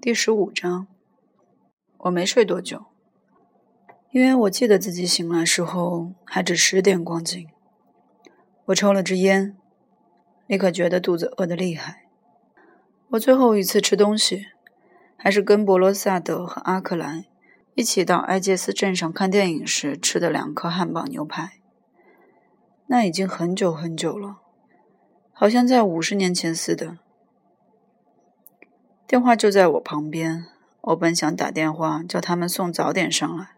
第十五章，我没睡多久，因为我记得自己醒来时候还只十点光景。我抽了支烟，立刻觉得肚子饿得厉害。我最后一次吃东西，还是跟博罗萨德和阿克莱一起到埃杰斯镇上看电影时吃的两颗汉堡牛排。那已经很久很久了，好像在五十年前似的。电话就在我旁边，我本想打电话叫他们送早点上来，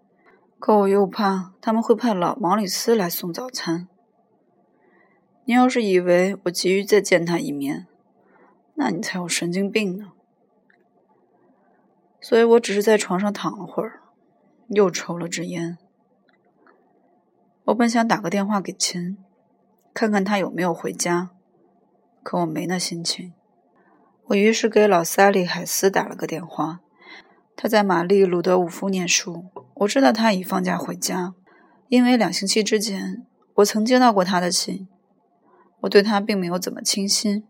可我又怕他们会派老毛里斯来送早餐。你要是以为我急于再见他一面，那你才有神经病呢。所以我只是在床上躺了会儿，又抽了支烟。我本想打个电话给秦，看看他有没有回家，可我没那心情。我于是给老萨利海斯打了个电话，他在玛丽鲁德伍夫念书。我知道他已放假回家，因为两星期之前我曾接到过他的信。我对他并没有怎么倾心，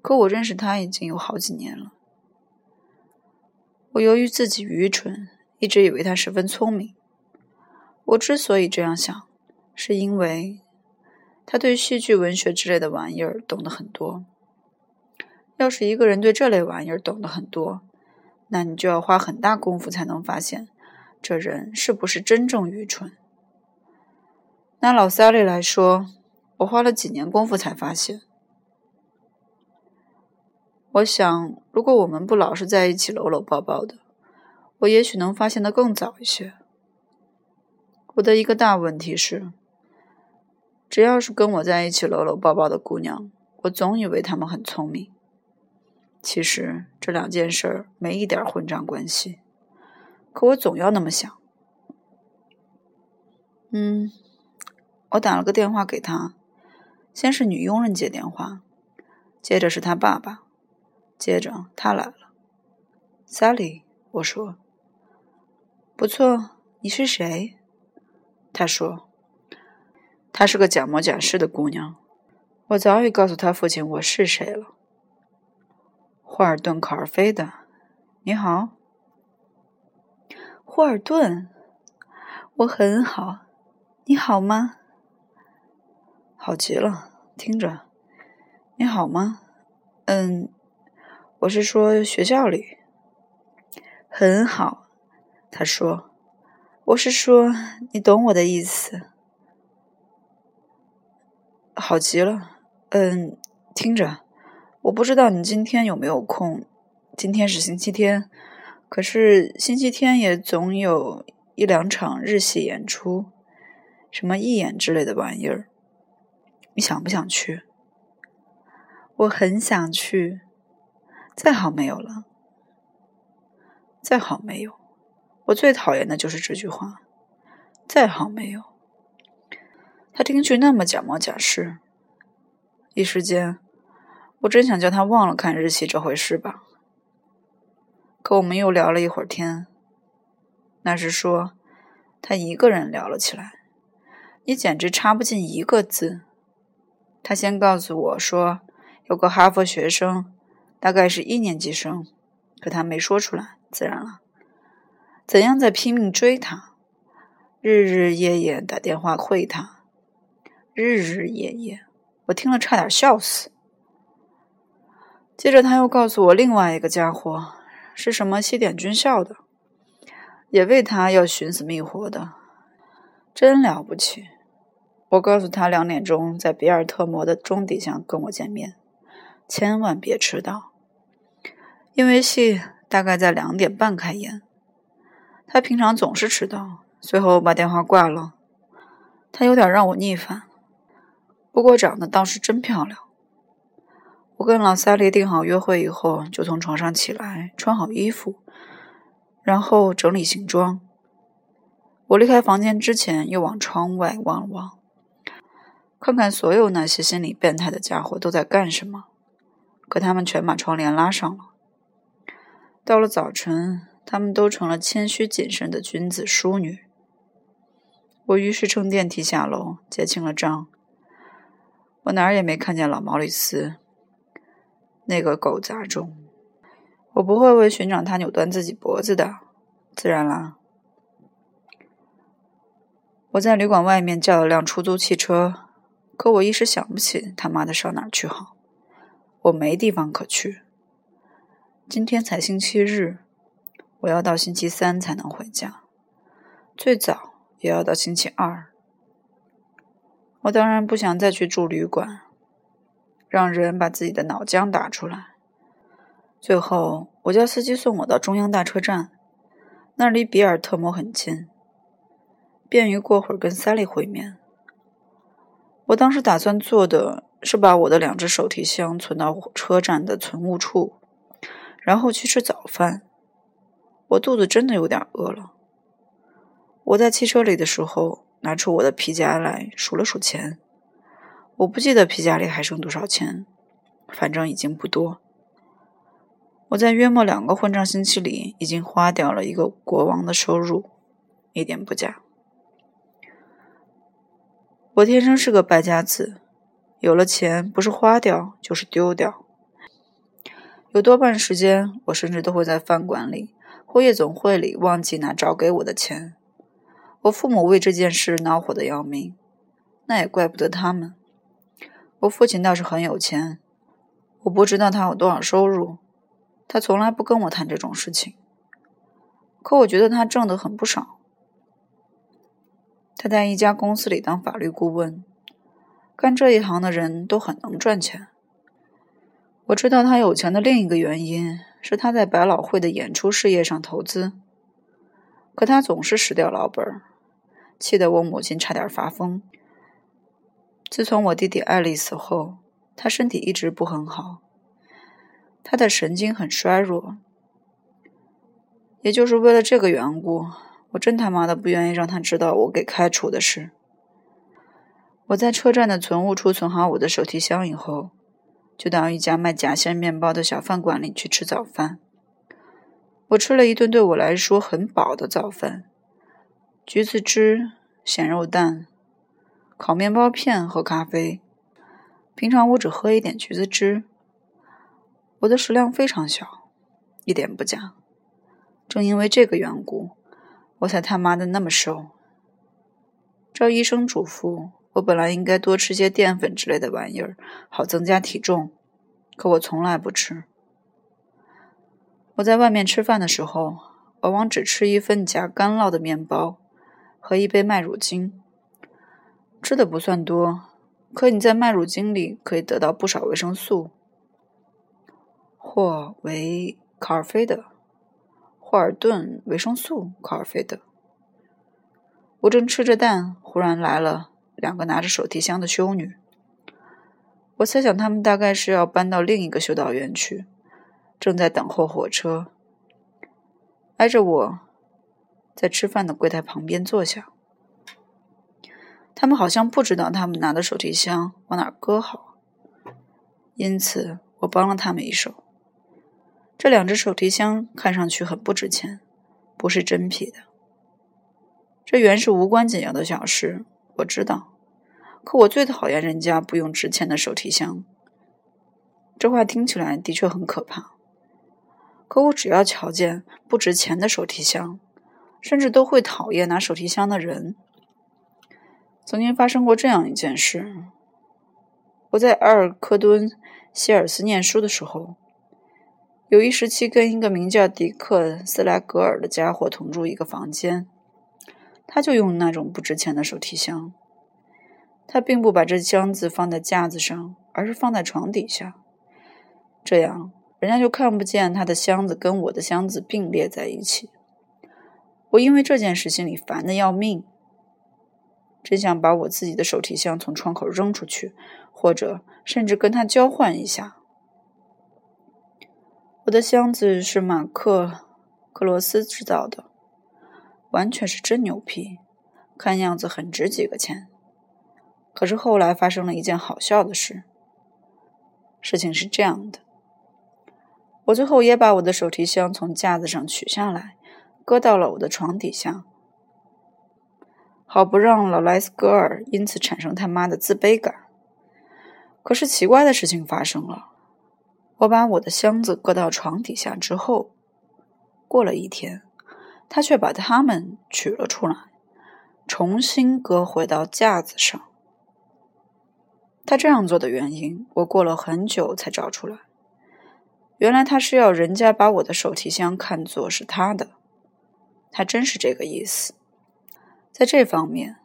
可我认识他已经有好几年了。我由于自己愚蠢，一直以为他十分聪明。我之所以这样想，是因为他对戏剧文学之类的玩意儿懂得很多。要是一个人对这类玩意儿懂得很多，那你就要花很大功夫才能发现这人是不是真正愚蠢。拿老萨利来说，我花了几年功夫才发现。我想，如果我们不老是在一起搂搂抱抱的，我也许能发现的更早一些。我的一个大问题是，只要是跟我在一起搂搂抱抱的姑娘，我总以为她们很聪明。其实这两件事儿没一点混账关系，可我总要那么想。嗯，我打了个电话给他，先是女佣人接电话，接着是他爸爸，接着他来了。Sally，我说，不错，你是谁？他说，她是个假模假式的姑娘。我早已告诉他父亲我是谁了。霍尔顿·考尔菲的，你好，霍尔顿，我很好，你好吗？好极了，听着，你好吗？嗯，我是说学校里，很好。他说，我是说，你懂我的意思。好极了，嗯，听着。我不知道你今天有没有空。今天是星期天，可是星期天也总有一两场日戏演出，什么义演之类的玩意儿。你想不想去？我很想去。再好没有了。再好没有。我最讨厌的就是这句话。再好没有。他听去那么假模假式，一时间。我真想叫他忘了看日期这回事吧。可我们又聊了一会儿天。那是说，他一个人聊了起来，你简直插不进一个字。他先告诉我说，有个哈佛学生，大概是一年级生，可他没说出来，自然了。怎样在拼命追他，日日夜夜打电话会他，日日夜夜，我听了差点笑死。接着他又告诉我，另外一个家伙是什么西点军校的，也为他要寻死觅活的，真了不起。我告诉他两点钟在比尔特摩的钟底下跟我见面，千万别迟到，因为戏大概在两点半开演。他平常总是迟到，最后把电话挂了。他有点让我逆反，不过长得倒是真漂亮。我跟老萨利定好约会以后，就从床上起来，穿好衣服，然后整理行装。我离开房间之前，又往窗外望了望，看看所有那些心理变态的家伙都在干什么。可他们全把窗帘拉上了。到了早晨，他们都成了谦虚谨慎的君子淑女。我于是乘电梯下楼，结清了账。我哪儿也没看见老毛里斯。那个狗杂种，我不会为寻找他扭断自己脖子的，自然啦。我在旅馆外面叫了辆出租汽车，可我一时想不起他妈的上哪儿去好。我没地方可去。今天才星期日，我要到星期三才能回家，最早也要到星期二。我当然不想再去住旅馆，让人把自己的脑浆打出来。最后，我叫司机送我到中央大车站，那离比尔特摩很近，便于过会儿跟萨利会面。我当时打算做的是把我的两只手提箱存到车站的存物处，然后去吃早饭。我肚子真的有点饿了。我在汽车里的时候，拿出我的皮夹来数了数钱，我不记得皮夹里还剩多少钱，反正已经不多。我在约莫两个混账星期里，已经花掉了一个国王的收入，一点不假。我天生是个败家子，有了钱不是花掉就是丢掉。有多半时间，我甚至都会在饭馆里或夜总会里忘记拿找给我的钱。我父母为这件事恼火的要命，那也怪不得他们。我父亲倒是很有钱，我不知道他有多少收入。他从来不跟我谈这种事情，可我觉得他挣得很不少。他在一家公司里当法律顾问，干这一行的人都很能赚钱。我知道他有钱的另一个原因是他在百老汇的演出事业上投资，可他总是失掉老本，气得我母亲差点发疯。自从我弟弟艾丽死后，他身体一直不很好。他的神经很衰弱，也就是为了这个缘故，我真他妈的不愿意让他知道我给开除的事。我在车站的存物处存好我的手提箱以后，就到一家卖夹心面包的小饭馆里去吃早饭。我吃了一顿对我来说很饱的早饭：橘子汁、咸肉蛋、烤面包片和咖啡。平常我只喝一点橘子汁。我的食量非常小，一点不假。正因为这个缘故，我才他妈的那么瘦。照医生嘱咐，我本来应该多吃些淀粉之类的玩意儿，好增加体重。可我从来不吃。我在外面吃饭的时候，往往只吃一份夹干酪的面包和一杯麦乳精。吃的不算多，可你在麦乳精里可以得到不少维生素。或为考尔菲德，霍尔顿维生素考尔菲德。我正吃着蛋，忽然来了两个拿着手提箱的修女。我猜想他们大概是要搬到另一个修道院去，正在等候火车。挨着我，在吃饭的柜台旁边坐下。他们好像不知道他们拿的手提箱往哪搁好，因此我帮了他们一手。这两只手提箱看上去很不值钱，不是真皮的。这原是无关紧要的小事，我知道。可我最讨厌人家不用值钱的手提箱。这话听起来的确很可怕。可我只要瞧见不值钱的手提箱，甚至都会讨厌拿手提箱的人。曾经发生过这样一件事：我在埃尔克敦希尔斯念书的时候。有一时期，跟一个名叫迪克·斯莱格尔的家伙同住一个房间，他就用那种不值钱的手提箱。他并不把这箱子放在架子上，而是放在床底下，这样人家就看不见他的箱子跟我的箱子并列在一起。我因为这件事心里烦得要命，真想把我自己的手提箱从窗口扔出去，或者甚至跟他交换一下。我的箱子是马克·克罗斯制造的，完全是真牛皮，看样子很值几个钱。可是后来发生了一件好笑的事。事情是这样的：我最后也把我的手提箱从架子上取下来，搁到了我的床底下，好不让老莱斯格尔因此产生他妈的自卑感。可是奇怪的事情发生了。我把我的箱子搁到床底下之后，过了一天，他却把它们取了出来，重新搁回到架子上。他这样做的原因，我过了很久才找出来。原来他是要人家把我的手提箱看作是他的，他真是这个意思。在这方面，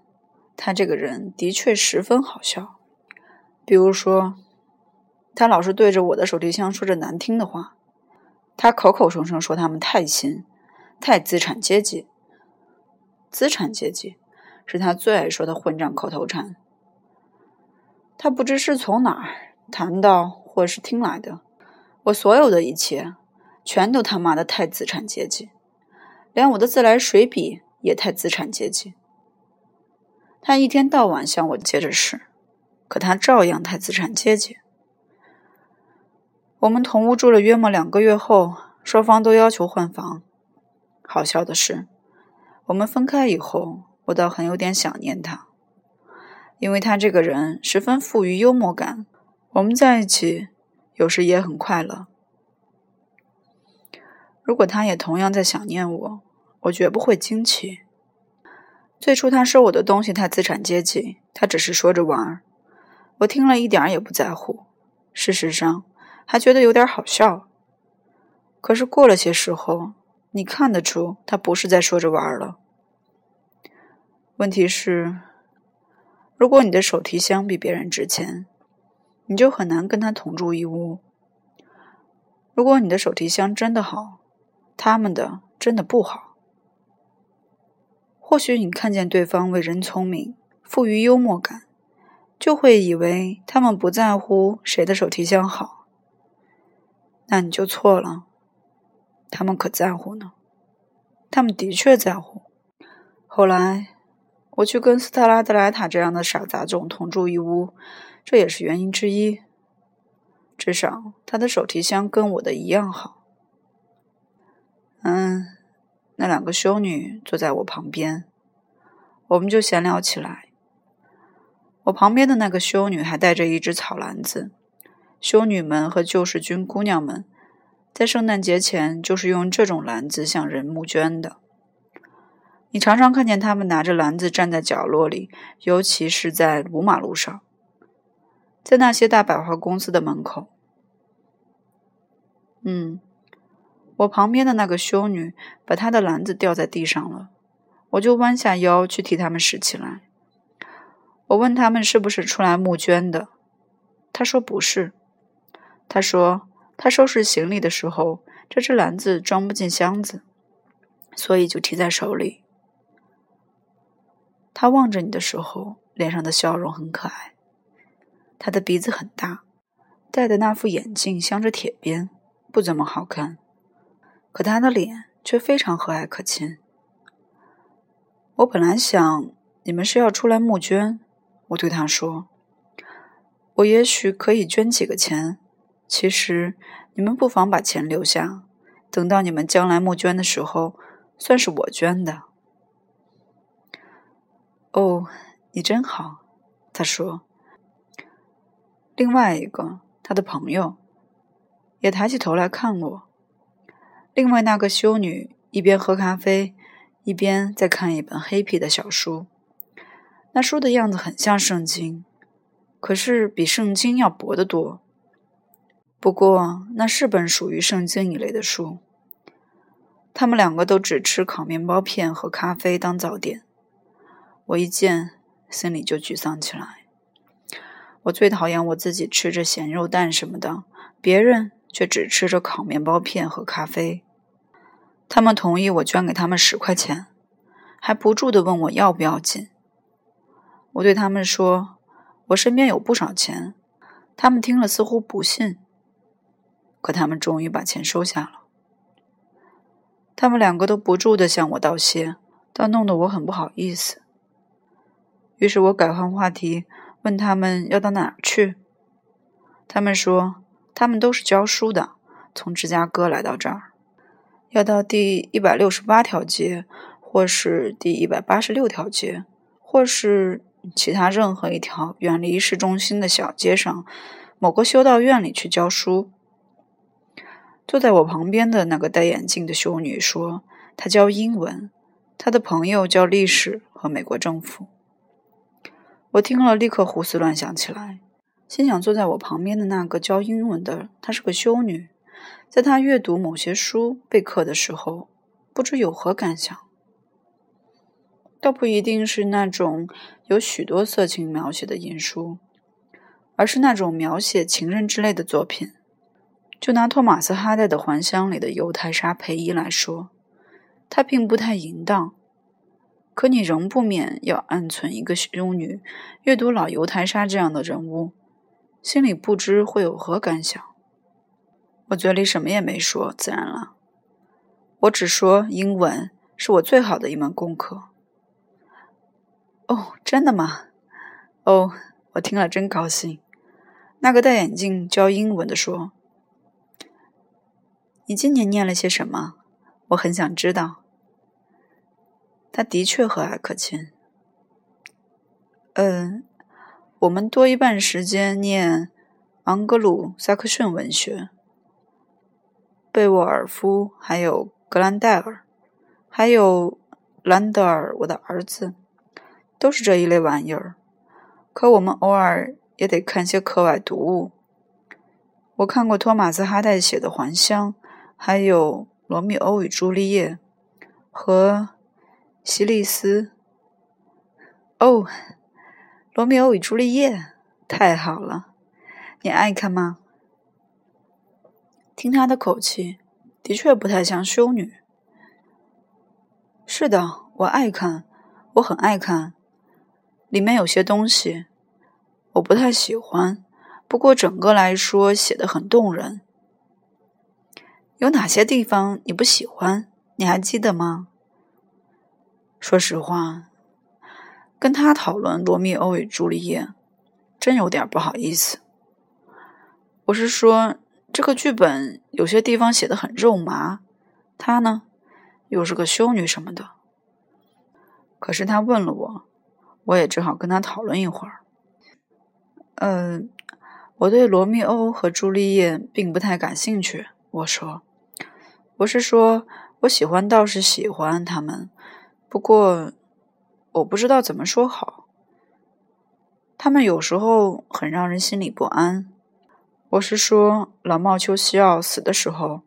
他这个人的确十分好笑。比如说，他老是对着我的手提箱说着难听的话，他口口声声说他们太新、太资产阶级。资产阶级是他最爱说的混账口头禅。他不知是从哪儿谈到或是听来的，我所有的一切全都他妈的太资产阶级，连我的自来水笔也太资产阶级。他一天到晚向我接着使。可他照样太资产阶级。我们同屋住了约莫两个月后，双方都要求换房。好笑的是，我们分开以后，我倒很有点想念他，因为他这个人十分富于幽默感。我们在一起有时也很快乐。如果他也同样在想念我，我绝不会惊奇。最初他收我的东西太资产阶级，他只是说着玩儿。我听了一点儿也不在乎，事实上还觉得有点好笑。可是过了些时候，你看得出他不是在说着玩儿了。问题是，如果你的手提箱比别人值钱，你就很难跟他同住一屋。如果你的手提箱真的好，他们的真的不好。或许你看见对方为人聪明，富于幽默感。就会以为他们不在乎谁的手提箱好，那你就错了。他们可在乎呢，他们的确在乎。后来我去跟斯特拉德莱塔这样的傻杂种同住一屋，这也是原因之一。至少他的手提箱跟我的一样好。嗯，那两个修女坐在我旁边，我们就闲聊起来。我旁边的那个修女还带着一只草篮子。修女们和救世军姑娘们在圣诞节前就是用这种篮子向人募捐的。你常常看见他们拿着篮子站在角落里，尤其是在鲁马路上，在那些大百货公司的门口。嗯，我旁边的那个修女把她的篮子掉在地上了，我就弯下腰去替他们拾起来。我问他们是不是出来募捐的，他说不是。他说他收拾行李的时候，这只篮子装不进箱子，所以就提在手里。他望着你的时候，脸上的笑容很可爱。他的鼻子很大，戴的那副眼镜镶着铁边，不怎么好看，可他的脸却非常和蔼可亲。我本来想你们是要出来募捐。我对他说：“我也许可以捐几个钱。其实你们不妨把钱留下，等到你们将来募捐的时候，算是我捐的。”哦，你真好，他说。另外一个他的朋友也抬起头来看我。另外那个修女一边喝咖啡，一边在看一本黑皮的小书。那书的样子很像圣经，可是比圣经要薄得多。不过那是本属于圣经一类的书。他们两个都只吃烤面包片和咖啡当早点。我一见，心里就沮丧起来。我最讨厌我自己吃着咸肉蛋什么的，别人却只吃着烤面包片和咖啡。他们同意我捐给他们十块钱，还不住地问我要不要紧。我对他们说：“我身边有不少钱。”他们听了似乎不信，可他们终于把钱收下了。他们两个都不住的向我道谢，倒弄得我很不好意思。于是我改换话题，问他们要到哪儿去。他们说他们都是教书的，从芝加哥来到这儿，要到第一百六十八条街，或是第一百八十六条街，或是。其他任何一条远离市中心的小街上，某个修道院里去教书。坐在我旁边的那个戴眼镜的修女说：“她教英文，她的朋友教历史和美国政府。”我听了，立刻胡思乱想起来，心想：坐在我旁边的那个教英文的，她是个修女，在他阅读某些书备课的时候，不知有何感想。倒不一定是那种有许多色情描写的淫书，而是那种描写情人之类的作品。就拿托马斯·哈代的《还乡》里的犹太沙培伊来说，他并不太淫荡，可你仍不免要暗存一个修女阅读老犹太沙这样的人物，心里不知会有何感想。我嘴里什么也没说，自然了，我只说英文是我最好的一门功课。哦，真的吗？哦，我听了真高兴。那个戴眼镜教英文的说。你今年念了些什么？我很想知道。他的确和蔼可亲。嗯，我们多一半时间念昂格鲁萨克逊文学，贝沃尔夫，还有格兰戴尔，还有兰德尔，我的儿子，都是这一类玩意儿。可我们偶尔也得看些课外读物。我看过托马斯·哈代写的《还乡》。还有《罗密欧与朱丽叶》和希利斯。哦，《罗密欧与朱丽叶》太好了，你爱看吗？听他的口气，的确不太像修女。是的，我爱看，我很爱看。里面有些东西我不太喜欢，不过整个来说写的很动人。有哪些地方你不喜欢？你还记得吗？说实话，跟他讨论《罗密欧与朱丽叶》，真有点不好意思。我是说，这个剧本有些地方写的很肉麻，她呢，又是个修女什么的。可是他问了我，我也只好跟他讨论一会儿。嗯，我对《罗密欧和朱丽叶》并不太感兴趣，我说。不是说我喜欢，倒是喜欢他们，不过我不知道怎么说好。他们有时候很让人心里不安。我是说，老茂丘西奥死的时候，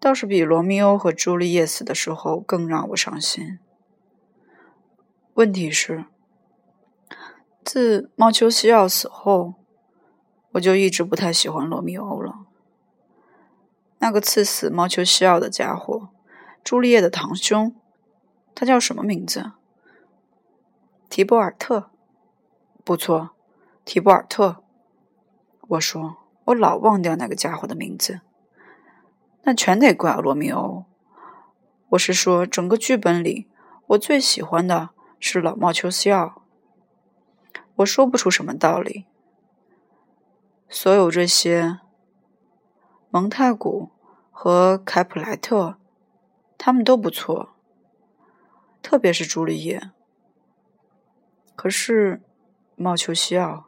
倒是比罗密欧和朱丽叶死的时候更让我伤心。问题是，自茂丘西奥死后，我就一直不太喜欢罗密欧了。那个刺死茂丘西奥的家伙，朱丽叶的堂兄，他叫什么名字？提波尔特。不错，提波尔特。我说，我老忘掉那个家伙的名字。那全得怪罗密欧。我是说，整个剧本里，我最喜欢的是老猫丘西奥。我说不出什么道理。所有这些。蒙太古和凯普莱特，他们都不错，特别是朱丽叶。可是茂丘西奥，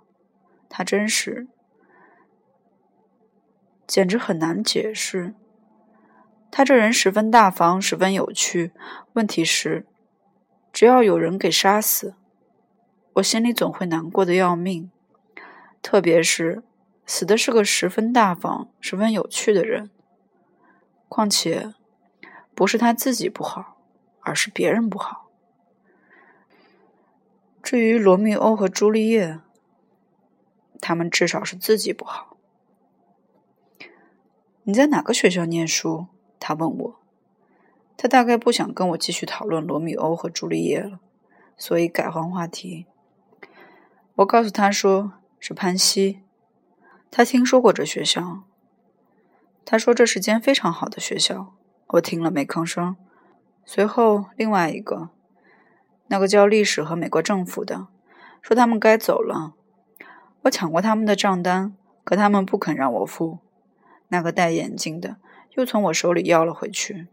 他真是，简直很难解释。他这人十分大方，十分有趣。问题是，只要有人给杀死，我心里总会难过的要命，特别是。死的是个十分大方、十分有趣的人。况且，不是他自己不好，而是别人不好。至于罗密欧和朱丽叶，他们至少是自己不好。你在哪个学校念书？他问我。他大概不想跟我继续讨论罗密欧和朱丽叶了，所以改换话题。我告诉他说是潘西。他听说过这学校，他说这是间非常好的学校。我听了没吭声。随后，另外一个，那个教历史和美国政府的，说他们该走了。我抢过他们的账单，可他们不肯让我付。那个戴眼镜的又从我手里要了回去。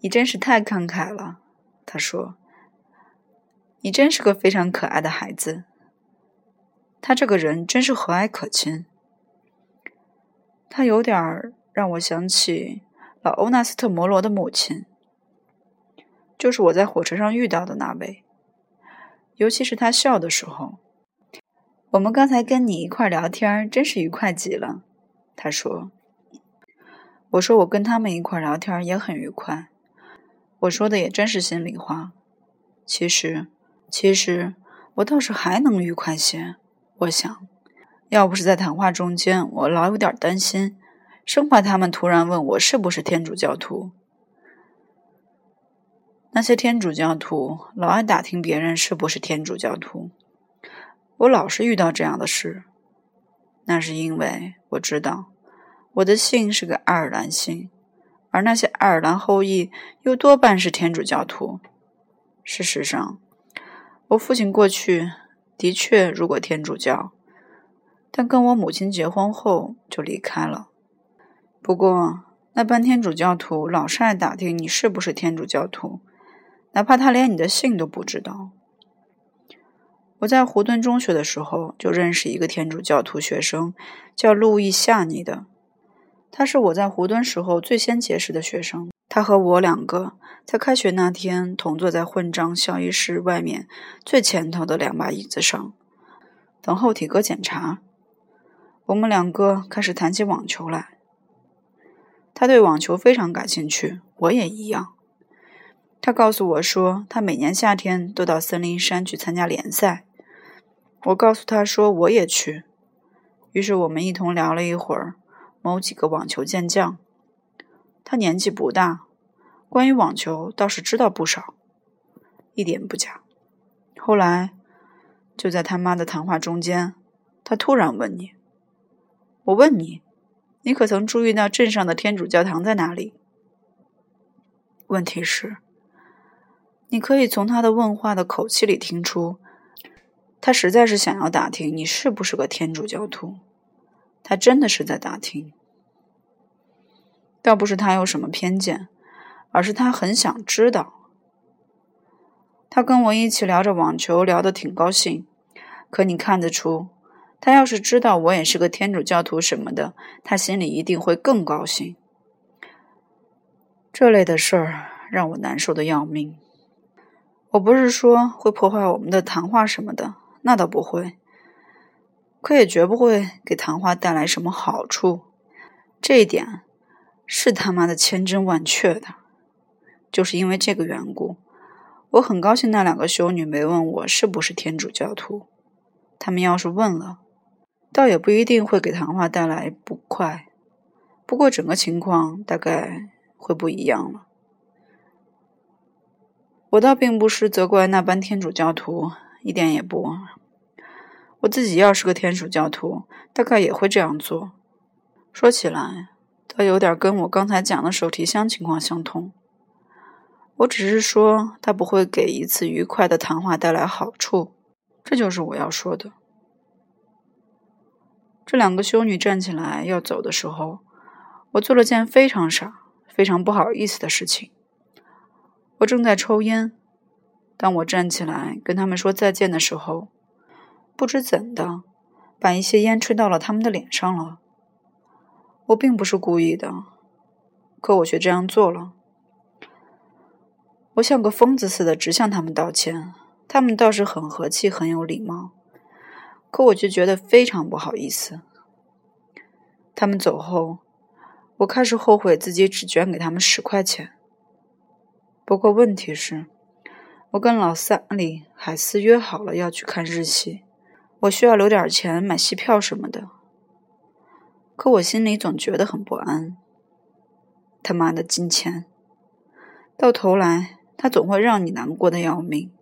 你真是太慷慨了，他说。你真是个非常可爱的孩子。他这个人真是和蔼可亲。他有点让我想起老欧纳斯特·摩罗的母亲，就是我在火车上遇到的那位。尤其是他笑的时候。我们刚才跟你一块聊天，真是愉快极了。他说：“我说我跟他们一块聊天也很愉快。我说的也真是心里话。其实，其实我倒是还能愉快些。我想，要不是在谈话中间，我老有点担心，生怕他们突然问我是不是天主教徒。那些天主教徒老爱打听别人是不是天主教徒。”我老是遇到这样的事，那是因为我知道我的姓是个爱尔兰姓，而那些爱尔兰后裔又多半是天主教徒。事实上，我父亲过去的确入过天主教，但跟我母亲结婚后就离开了。不过，那半天主教徒老是爱打听你是不是天主教徒，哪怕他连你的姓都不知道。我在胡顿中学的时候就认识一个天主教徒学生，叫路易夏尼的。他是我在胡顿时候最先结识的学生。他和我两个在开学那天同坐在混账校医室外面最前头的两把椅子上，等候体格检查。我们两个开始谈起网球来。他对网球非常感兴趣，我也一样。他告诉我说，他每年夏天都到森林山去参加联赛。我告诉他说我也去，于是我们一同聊了一会儿某几个网球健将。他年纪不大，关于网球倒是知道不少，一点不假。后来就在他妈的谈话中间，他突然问你：“我问你，你可曾注意到镇上的天主教堂在哪里？”问题是，你可以从他的问话的口气里听出。他实在是想要打听你是不是个天主教徒，他真的是在打听，倒不是他有什么偏见，而是他很想知道。他跟我一起聊着网球，聊得挺高兴。可你看得出，他要是知道我也是个天主教徒什么的，他心里一定会更高兴。这类的事儿让我难受的要命。我不是说会破坏我们的谈话什么的。那倒不会，可也绝不会给谈话带来什么好处。这一点是他妈的千真万确的。就是因为这个缘故，我很高兴那两个修女没问我是不是天主教徒。他们要是问了，倒也不一定会给谈话带来不快。不过整个情况大概会不一样了。我倒并不是责怪那班天主教徒。一点也不。我自己要是个天主教徒，大概也会这样做。说起来，倒有点跟我刚才讲的手提箱情况相同。我只是说，他不会给一次愉快的谈话带来好处，这就是我要说的。这两个修女站起来要走的时候，我做了件非常傻、非常不好意思的事情。我正在抽烟。当我站起来跟他们说再见的时候，不知怎的，把一些烟吹到了他们的脸上了。我并不是故意的，可我却这样做了。我像个疯子似的直向他们道歉，他们倒是很和气，很有礼貌，可我却觉得非常不好意思。他们走后，我开始后悔自己只捐给他们十块钱。不过问题是。我跟老萨里海斯约好了要去看日期，我需要留点钱买戏票什么的。可我心里总觉得很不安。他妈的金钱，到头来他总会让你难过的要命。